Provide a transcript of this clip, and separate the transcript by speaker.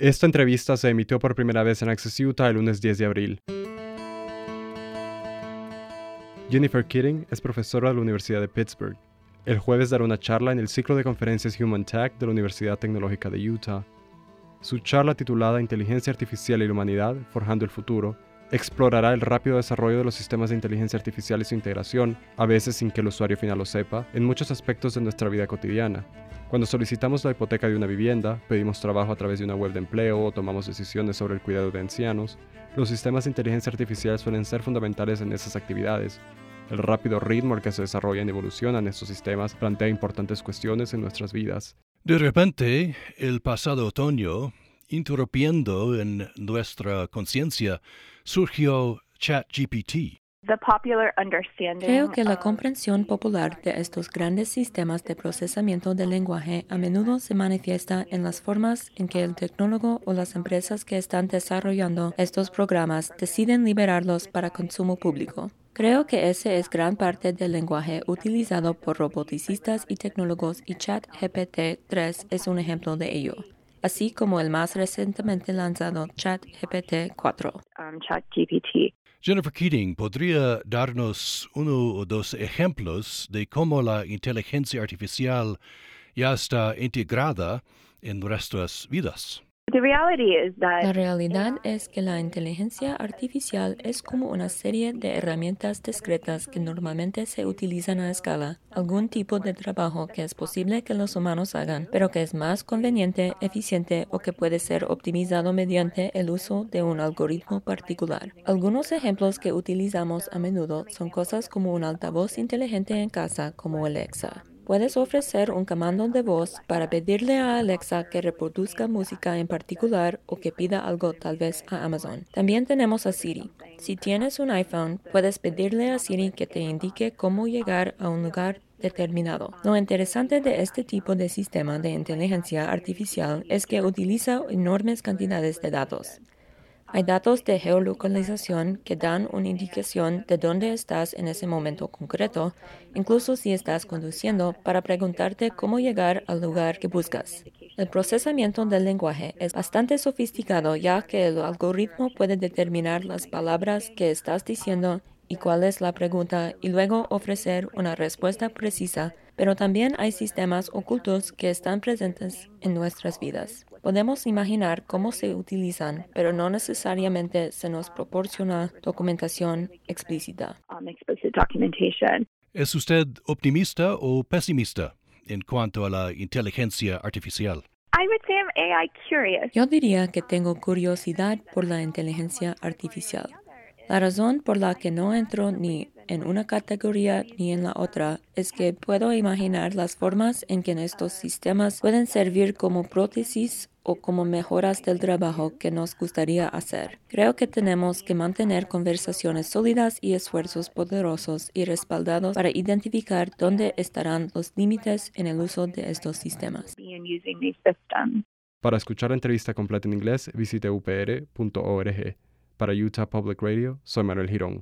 Speaker 1: Esta entrevista se emitió por primera vez en Access Utah el lunes 10 de abril. Jennifer Keating es profesora de la Universidad de Pittsburgh. El jueves dará una charla en el ciclo de conferencias Human Tech de la Universidad Tecnológica de Utah. Su charla titulada Inteligencia Artificial y la Humanidad, Forjando el Futuro, explorará el rápido desarrollo de los sistemas de inteligencia artificial y su integración, a veces sin que el usuario final lo sepa, en muchos aspectos de nuestra vida cotidiana, cuando solicitamos la hipoteca de una vivienda, pedimos trabajo a través de una web de empleo o tomamos decisiones sobre el cuidado de ancianos, los sistemas de inteligencia artificial suelen ser fundamentales en esas actividades. El rápido ritmo al que se desarrollan y evolucionan estos sistemas plantea importantes cuestiones en nuestras vidas.
Speaker 2: De repente, el pasado otoño, interrumpiendo en nuestra conciencia, surgió ChatGPT.
Speaker 3: Creo que la comprensión popular de estos grandes sistemas de procesamiento del lenguaje a menudo se manifiesta en las formas en que el tecnólogo o las empresas que están desarrollando estos programas deciden liberarlos para consumo público. Creo que ese es gran parte del lenguaje utilizado por roboticistas y tecnólogos y ChatGPT 3 es un ejemplo de ello así como el más recientemente lanzado ChatGPT 4.
Speaker 2: ChatGPT Jennifer Keating, ¿podría darnos uno o dos ejemplos de cómo la inteligencia artificial ya está integrada en nuestras vidas?
Speaker 3: La realidad es que la inteligencia artificial es como una serie de herramientas discretas que normalmente se utilizan a escala, algún tipo de trabajo que es posible que los humanos hagan, pero que es más conveniente, eficiente o que puede ser optimizado mediante el uso de un algoritmo particular. Algunos ejemplos que utilizamos a menudo son cosas como un altavoz inteligente en casa como Alexa. Puedes ofrecer un comando de voz para pedirle a Alexa que reproduzca música en particular o que pida algo tal vez a Amazon. También tenemos a Siri. Si tienes un iPhone, puedes pedirle a Siri que te indique cómo llegar a un lugar determinado. Lo interesante de este tipo de sistema de inteligencia artificial es que utiliza enormes cantidades de datos. Hay datos de geolocalización que dan una indicación de dónde estás en ese momento concreto, incluso si estás conduciendo, para preguntarte cómo llegar al lugar que buscas. El procesamiento del lenguaje es bastante sofisticado ya que el algoritmo puede determinar las palabras que estás diciendo y cuál es la pregunta y luego ofrecer una respuesta precisa, pero también hay sistemas ocultos que están presentes en nuestras vidas. Podemos imaginar cómo se utilizan, pero no necesariamente se nos proporciona documentación explícita. Um,
Speaker 2: ¿Es usted optimista o pesimista en cuanto a la inteligencia artificial?
Speaker 3: Yo diría que tengo curiosidad por la inteligencia artificial. La razón por la que no entro ni en una categoría ni en la otra es que puedo imaginar las formas en que estos sistemas pueden servir como prótesis o como mejoras del trabajo que nos gustaría hacer. Creo que tenemos que mantener conversaciones sólidas y esfuerzos poderosos y respaldados para identificar dónde estarán los límites en el uso de estos sistemas.
Speaker 1: Para escuchar la entrevista completa en inglés, visite upr.org. Para Utah Public Radio, soy Manuel Girón.